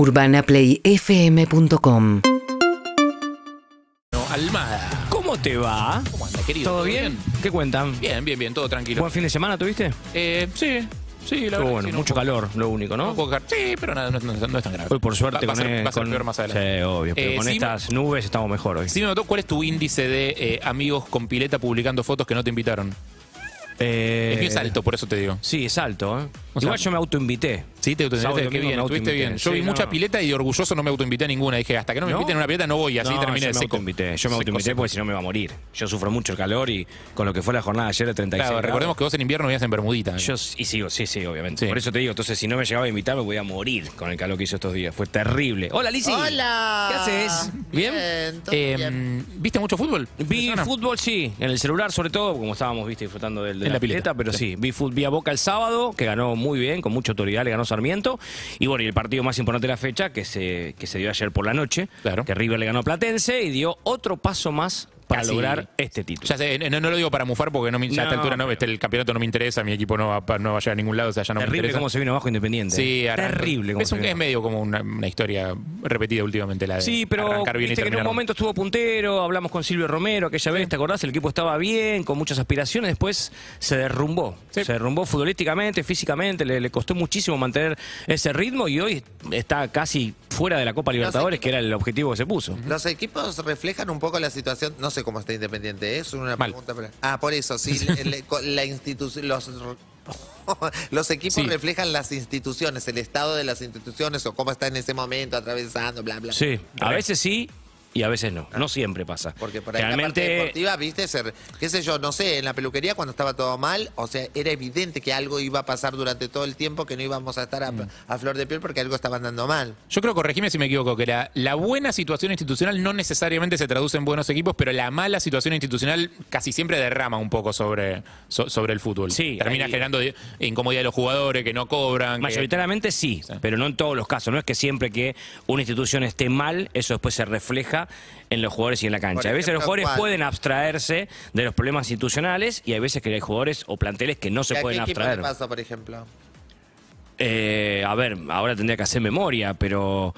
UrbanaPlayFM.com Almada. ¿Cómo te va? ¿Cómo anda, querido? ¿Todo bien? ¿Qué cuentan? Bien, bien, bien, todo tranquilo. ¿Buen fin de semana tuviste? Eh, sí, sí, la Estuvo verdad. bueno, sí, no, mucho calor, lo único, ¿no? Sí, pero nada, no, no- no es tan grave. Hoy por suerte va, va con, a ser, va a ser con- peor más adelante. Sí, obvio, pero Eh, con sí, estas nubes estamos mejor hoy. Sí me notó, ¿cuál es tu índice de eh, amigos con pileta publicando fotos que no te invitaron? Eh, El mío es alto, por eso te digo. Sí, es alto, ¿eh? O sea- Igual yo me autoinvité. Sí, te autoinvitaste, qué bien, me estuviste autoinvité. bien. Yo Sí, vi no. mucha pileta y de orgulloso no me autoinvité a ninguna. Dije, hasta que no me ¿No? inviten a una pileta no voy, así No, terminé yo me seco. autoinvité. Yo me autoinvité porque si no me va a morir. Yo sufro mucho el calor y con lo que fue la jornada de ayer de 36 Claro, grados, recordemos que vos en invierno vivías en Bermudita. Yo y sigo, sí, sí, obviamente. Sí. Por eso te digo, entonces si no me llegaba a invitar me voy a morir con el calor que hizo estos días. Fue terrible. Hola, Lizzy. Hola. ¿Qué haces? ¿Bien? todo Eh, bien. ¿Viste mucho fútbol? Vi fútbol, sí, en el celular sobre todo, como estábamos viste, disfrutando del, de la, pileta. pero Sí. vi, vi a Boca el sábado, que ganó muy bien, con mucha autoridad, le ganó Sarmiento. Y bueno, y el partido más importante de la fecha, que se, que se dio ayer por la noche, Claro. que River le ganó a Platense y dio otro paso más para Casi. lograr este título. Ya sé, no, no lo digo para mufar porque no me- ya a esta altura no, este, el campeonato no me interesa, mi equipo no va, no va a llegar a ningún lado, o sea, ya no me Terrible interesa. cómo se vino abajo Independiente. Sí, ¿eh? terrible cómo es, se un- vino es medio como una, una historia repetida últimamente la de Sí, pero arrancar bien y viste que en un momento estuvo puntero, hablamos con Silvio Romero aquella vez, ¿te acordás? El equipo estaba bien, con muchas aspiraciones, después se derrumbó. Sí. Se derrumbó futbolísticamente, físicamente, le, le costó muchísimo mantener ese ritmo y hoy está casi fuera de la Copa Libertadores, equipos- que era el objetivo que se puso. Los equipos reflejan un poco la situación, no sé cómo está Independiente, ¿eh? es una Mal. pregunta. pero- ah, por eso, sí, la institución, los, los equipos Sí. reflejan las instituciones, el estado de las instituciones o cómo está en ese momento atravesando, bla, bla. Sí, a veces sí y a veces no. No siempre pasa. Porque por ahí la parte deportiva, viste, ser, qué sé yo, no sé, en la peluquería cuando estaba todo mal, o sea, era evidente que algo iba a pasar durante todo el tiempo, que no íbamos a estar a, Mm. a flor de piel porque algo estaba andando mal. Yo creo, corregime si me equivoco, que la, la buena situación institucional no necesariamente se traduce en buenos equipos, pero la mala situación institucional casi siempre derrama un poco sobre, so- sobre el fútbol. Sí, Termina ahí- generando incomodidad de los jugadores, que no cobran. que- Mayoritariamente sí, Sí. pero no en todos los casos. No es que siempre que una institución esté mal, eso después se refleja en los jugadores y en la cancha. A veces los jugadores ¿cuál? pueden abstraerse de los problemas institucionales y hay veces que hay jugadores o planteles que no se ¿A pueden qué abstraer. pasa, por ejemplo? Eh, a ver, ahora tendría que hacer memoria, pero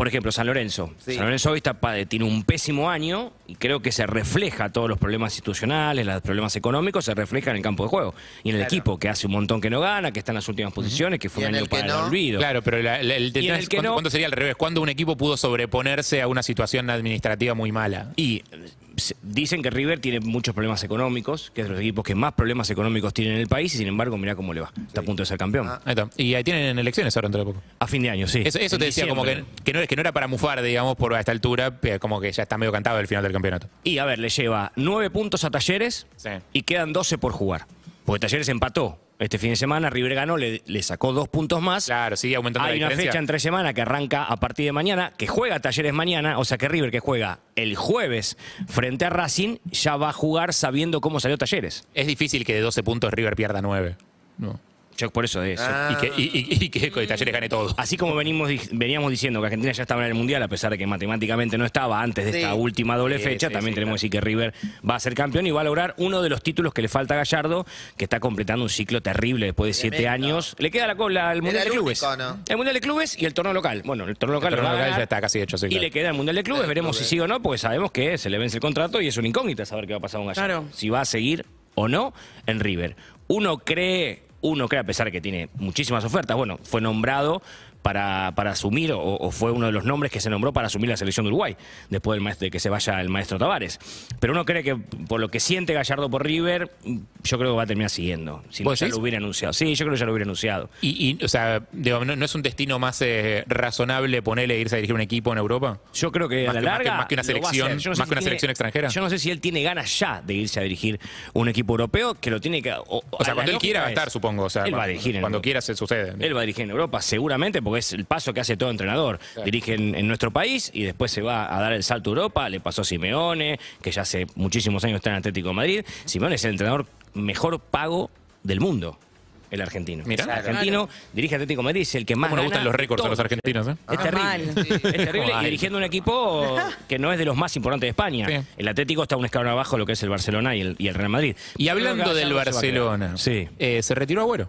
por ejemplo, San Lorenzo. Sí. San Lorenzo hoy está, pa- tiene un pésimo año y creo que se refleja todos los problemas institucionales, los problemas económicos, se refleja en el campo de juego. Y en el Claro. equipo, que hace un montón que no gana, que está en las últimas posiciones, que fue un año para el olvido. Claro, pero la- la- el en el que ¿cuándo, no- cuándo sería al revés? ¿Cuándo un equipo pudo sobreponerse a una situación administrativa muy mala? Y eh, dicen que River tiene muchos problemas económicos, que es de los equipos que más problemas económicos tienen en el país, y sin embargo, mirá cómo le va. Está a punto de ser campeón. Ah. Ahí está. Y ahí tienen elecciones ahora dentro de poco. A fin de año, sí. Eso, te decía como que, que, no, que no era para mufar, digamos, por a esta altura, pero como que ya está medio cantado el final del campeonato. Y a ver, le lleva nueve puntos a Talleres Sí. y quedan 12 por jugar. Porque Talleres empató este fin de semana, River ganó, le, le sacó dos puntos más. Claro, sigue aumentando Hay la una diferencia. fecha entre semana que arranca a partir de mañana, que juega Talleres mañana, o sea que River que juega el jueves frente a Racing, ya va a jugar sabiendo cómo salió Talleres. Es difícil que de 12 puntos River pierda 9. No. Yo por eso de eso. Ah. Y que, y, y- y que Talleres gane todo. Así como venimos, veníamos diciendo que Argentina ya estaba en el Mundial, a pesar de que matemáticamente no estaba antes de Sí. esta última doble Sí, fecha, sí, también sí, tenemos claro. que decir que River va a ser campeón y va a lograr uno de los títulos que le falta a Gallardo, que está completando un ciclo terrible después de siete años. Le queda la cola al Mundial el de Clubes. único, ¿no? El Mundial de Clubes y el torneo local. Bueno, el torneo local, El lo va a torneo local ganar ya está casi hecho, sí, Y claro. le queda el Mundial de Clubes, El veremos si sigue o no, porque sabemos que se le vence el contrato y es una incógnita saber qué va a pasar con Gallardo. Claro. Si va a seguir o no en River. Uno cree, uno cree, a pesar de que tiene muchísimas ofertas, bueno, fue nombrado para, para asumir, o, o fue uno de los nombres que se nombró para asumir la selección de Uruguay, después del maestro, de que se vaya el maestro Tavares. Pero uno cree que por lo que siente Gallardo por River, yo creo que va a terminar siguiendo. Si no, ¿Vos ya lo hubiera anunciado. Sí, yo creo que ya lo hubiera anunciado. Y, y, o sea, digo, ¿no, no es un destino más eh, razonable ponerle irse a dirigir un equipo en Europa? Yo creo que Más a la que- más que- larga. más que una selección- no sé más si que una tiene- selección extranjera. Yo no sé si él tiene ganas ya de irse a dirigir un equipo europeo, que lo tiene que. O, O sea, cuando él quiera va a estar, es- supongo. O sea, él va a dirigir en Cuando quiera se sucede. Él va a dirigir en Europa, seguramente, porque es el paso que hace todo entrenador. Dirige en, en nuestro país y después se va a dar el salto a Europa. Le pasó a Simeone, que ya hace muchísimos años está en Atlético de Madrid. Simeone es el entrenador mejor pago del mundo. El argentino. Mirá. Es argentino, dirige Atlético de Madrid, es el que más. ¿Cómo nos gustan los de récords a los argentinos? eh? Es terrible. mal. Es terrible. Y dirigiendo un equipo que no es de los más importantes de España. Sí. El Atlético está un escalón abajo de lo que es el Barcelona y el, y el Real Madrid. Y hablando del. Barcelona, Sí. eh, ¿se retiró Agüero?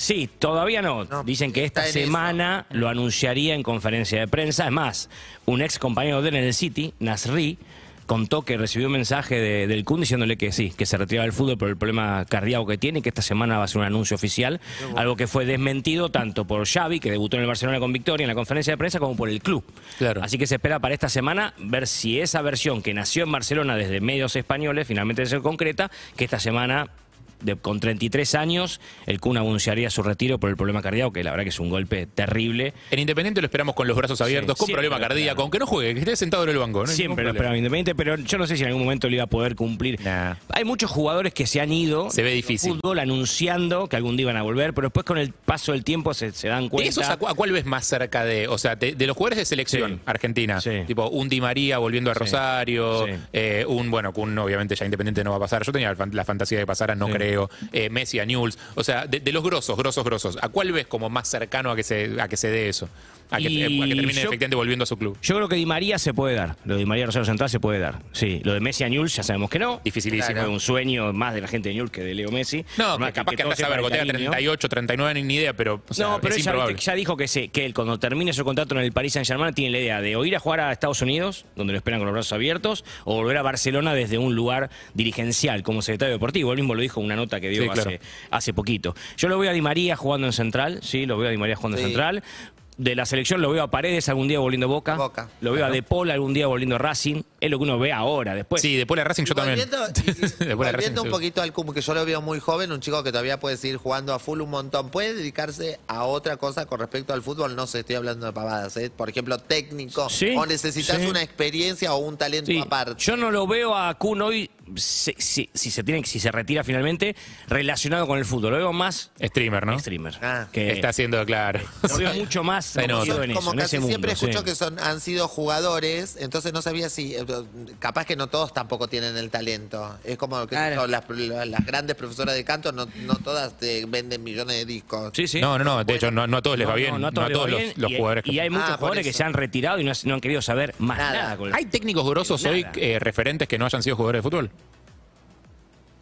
Sí, todavía no. No, Dicen que esta eso. semana lo anunciaría en conferencia de prensa. Es más, un ex compañero de él en el City, Nasri, contó que recibió un mensaje de- del Kun diciéndole que sí, que se retiraba del fútbol por el problema cardíaco que tiene y que esta semana va a ser un anuncio oficial. Algo que fue desmentido tanto por Xavi, que debutó en el Barcelona con victoria en la conferencia de prensa, como por el club. Claro. Así que se espera para esta semana ver si esa versión que nació en Barcelona desde medios españoles finalmente se concreta, que esta semana, de- con 33 años, el Kun anunciaría su retiro por el problema cardíaco, que la verdad que es un golpe terrible. En Independiente lo esperamos con los brazos abiertos, con problema cardíaco, esperamos. aunque no juegue, que esté sentado en el banco. ¿no? Siempre lo problema. Independiente, pero yo no sé si en algún momento lo iba a poder cumplir. Nah. Hay muchos jugadores que se han ido Se ve difícil. fútbol anunciando que algún día iban a volver, pero después con el paso del tiempo se, se dan ¿De cuenta. esos a, cu- a cuál ves más cerca de, o sea, de, de los jugadores de selección Sí. argentina? Sí. Tipo, un Di María volviendo a. Rosario, eh, un, bueno, que un obviamente ya Independiente no va a pasar. Yo tenía la fan- la fantasía de que pasara, no Sí. Eh, Messi a Newell's. O sea, de, de los grosos, grosos, grosos. ¿A cuál ves como más cercano a que se, a que se dé eso? A que, Y a que termine yo- efectivamente volviendo a su club. Yo creo que Di María se puede dar. Lo de Di María Rosario Central se puede dar. Sí, lo de Messi a Newell's ya sabemos que no. Dificilísimo. Fue un sueño más de la gente de Newell's que de Leo Messi. No, que capaz que, todo andás a ver, el tenga cariño. 38, 39, ni idea, pero o sea, no, pero es él ya, improbable. viste, ya dijo que, se, que él cuando termine su contrato en el Paris Saint Germain tiene la idea de o ir a jugar a Estados Unidos, donde lo esperan con los brazos abiertos, o volver a Barcelona desde un lugar dirigencial como secretario deportivo. Él mismo lo dijo en una nota que dio Sí, claro. hace, poquito. Yo lo veo a Di María jugando en central, sí, lo veo a Di María jugando en central. De la selección lo veo a Paredes algún día volviendo a Boca. Boca. Lo veo a De Paul algún día volviendo a Racing. Es lo que uno ve ahora. Después, Sí, después de Racing yo también. Después de Racing, un poquito al Cum, que yo lo veo muy joven, un chico que todavía puede seguir jugando a full un montón. ¿Puede dedicarse a otra cosa con respecto al fútbol? No sé, estoy hablando de pavadas, ¿eh? Por ejemplo, técnico. Sí, o necesitas sí. una experiencia o un talento Sí, aparte. Yo no lo veo a Kun hoy, si, si- si se tiene, si se retira finalmente, relacionado con el fútbol. Lo veo más Streamer, ¿no? streamer. Ah. que Está haciendo, claro. lo veo mucho más en como eso, en casi ese siempre mundo, escucho sí. que son han sido jugadores, entonces no sabía si eh, capaz que no todos tampoco tienen el talento. Es como que Claro. las, las grandes profesoras de canto no, no todas te venden millones de discos. Sí, sí. No, no, no. De hecho, no, no a todos les va bien. no, No, no a todos a todos los, bien, los y- jugadores que Y hay muchos Ah, jugadores que se han retirado y no, no han querido saber más Nada. nada. con el ¿Hay técnicos grosos hoy eh, referentes que no hayan sido jugadores de fútbol?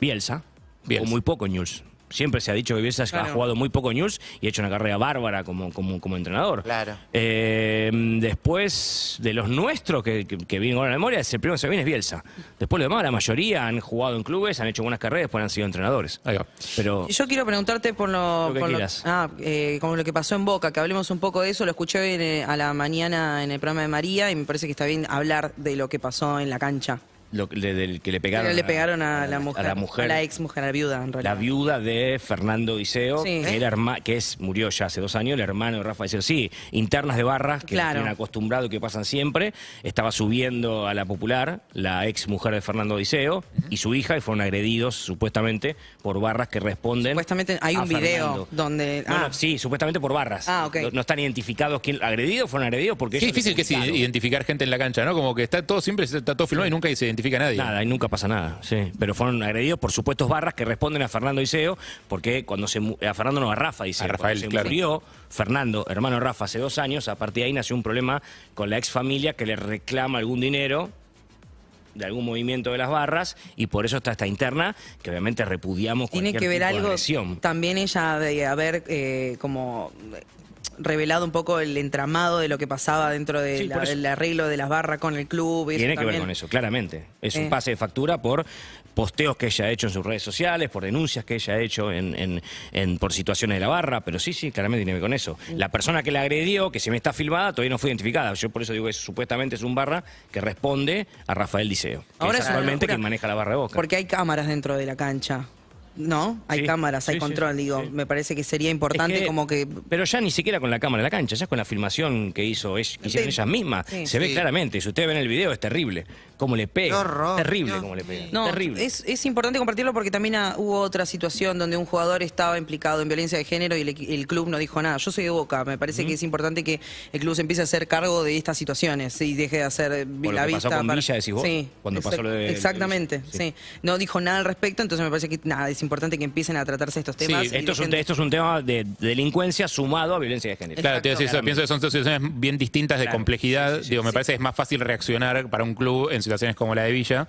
Bielsa, Bielsa. o muy poco News. Siempre se ha dicho que Bielsa ha jugado muy poco News y ha hecho una carrera bárbara como, como, como entrenador. Claro. Eh, después de los nuestros, que, que, que vienen ahora a la memoria, es el primero que se viene es Bielsa. Después lo demás, la mayoría han jugado en clubes, han hecho buenas carreras, después han sido entrenadores. Ahí va. Pero Yo quiero preguntarte por lo, Lo que por quieras. ah, eh, como lo que pasó en Boca, que hablemos un poco de eso. Lo escuché hoy en, eh, a la mañana en el programa de María y me parece que está bien hablar de lo que pasó en la cancha. Lo que le, del que le pegaron, le pegaron a, la mujer, a la mujer, ex mujer, a la viuda, en la viuda de Fernando Diceo, Sí. que, era herma- que es, murió ya hace dos años, el hermano de Rafa Diceo. Sí, internas de barras que Claro. tienen acostumbrado y que pasan siempre. Estaba subiendo a la popular la ex mujer de Fernando Diceo y su hija y fueron agredidos supuestamente por barras que responden. Supuestamente hay a un video Fernando. donde- No, no, ah. sí, supuestamente por barras. Ah, ok. no, no están identificados quién agredidos, fueron agredidos porque Qué difícil que es identificar gente en la cancha, ¿no? Como que está todo siempre está todo filmado y nunca se identifica a nadie. Nada, y nunca pasa nada, sí. Pero fueron agredidos por supuestos barras que responden a Fernando Diceo, porque cuando se a Fernando no, a Rafa Diceo. A Rafael, cuando se claro. murió Fernando, hermano Rafa, hace dos años, a partir de ahí nació un problema con la ex familia que le reclama algún dinero de algún movimiento de las barras y por eso está esta interna que obviamente repudiamos Tiene cualquier que ver tipo algo también ella de haber eh, como revelado un poco el entramado de lo que pasaba dentro de Sí, la- por eso. del arreglo de las barras con el club. y eso Tiene que ver con eso, claramente. Es Eh. un pase de factura por posteos que ella ha hecho en sus redes sociales, por denuncias que ella ha hecho en, en- en- por situaciones de la barra, pero sí, sí, claramente tiene que ver con eso. La persona que la agredió, que se me está filmada, todavía no fue identificada. Yo por eso digo que supuestamente es un barra que responde a Rafael Diceo, que Ahora es actualmente quien maneja la barra de Boca. Porque hay cámaras dentro de la cancha. ¿No? Hay Sí, cámaras, hay sí, sí, control, digo. sí. Me parece que sería importante Es que- como que. Pero ya ni siquiera con la cámara en la cancha, ya es con la filmación que hizo que hicieron Sí. ellas mismas. Sí. Se ve claramente. Si ustedes ven el video, es terrible. Cómo le pega. horror, terrible Dios cómo le pega. No, terrible. es, es importante compartirlo porque también ah, hubo otra situación donde un jugador estaba implicado en violencia de género y el, el club no dijo nada. Yo soy de Boca, me parece que es importante que el club se empiece a hacer cargo de estas situaciones y deje de hacer lo la que vista. pasó con Villa, decís vos, Sí, cuando pasó lo de- Exactamente, Villa, sí. sí. No dijo nada al respecto, entonces me parece que nada, es importante que empiecen a tratarse estos temas. y Esto es, un, esto es un tema de delincuencia sumado a violencia de género. Claro, te iba a decir eso. Pienso que son situaciones bien distintas de Claro, complejidad. sí, sí, sí, Digo, me sí. parece que es más fácil reaccionar para un club en situaciones como la de Villa.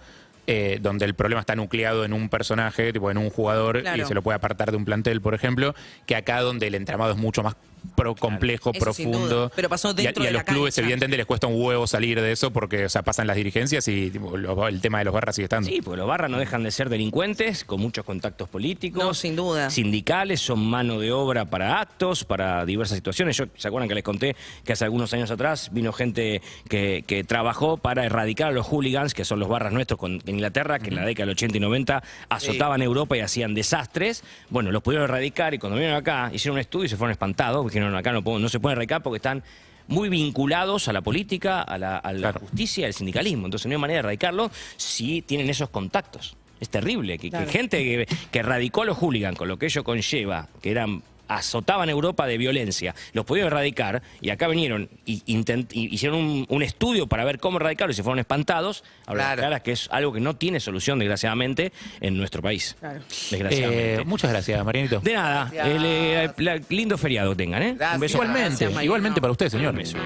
eh, donde el problema está nucleado en un personaje, tipo en un jugador, Claro. y se lo puede apartar de un plantel, por ejemplo, que acá donde el entramado es mucho más pro complejo, profundo. Pero pasó Y a- dentro y a, de los la clubes, cancha. evidentemente, les cuesta un huevo salir de eso porque, o sea, pasan las dirigencias y tipo, lo- el tema de los barras sigue estando. Sí, porque los barras no dejan de ser delincuentes con muchos contactos políticos. No, sin duda. Sindicales, son mano de obra para actos, para diversas situaciones. Yo, ¿se acuerdan que les conté que hace algunos años atrás vino gente que, que trabajó para erradicar a los hooligans, que son los barras nuestros con, en Inglaterra, que en la década del 80 y 90 azotaban Europa y hacían desastres? Bueno, los pudieron erradicar y cuando vinieron acá, hicieron un estudio y se fueron espantados, dijeron acá no, se pueden erradicar porque están muy vinculados a la política, a la, a la Claro. justicia, al sindicalismo. Entonces no hay manera de erradicarlo si tienen esos contactos. Es terrible que, gente que, que radicó a los hooligans con lo que ello conlleva, que eran azotaban Europa de violencia, los pudieron erradicar y acá vinieron y hicieron un, un estudio para ver cómo erradicarlo y se fueron espantados. Ahora Claro. claras que es algo que no tiene solución, desgraciadamente, en nuestro país. Claro. Desgraciadamente. Eh, muchas gracias, Marianito. de nada, el, eh, lindo feriado tengan, ¿eh? Gracias. Un beso. igualmente, Gracias, igualmente para usted, señor. Un beso.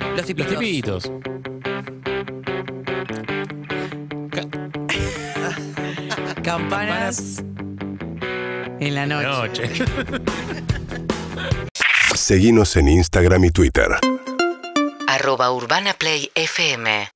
Los Los tipitos. tipitos. Campanas en la noche. Noche. Seguinos en Instagram y Twitter. arroba Urbana Play FM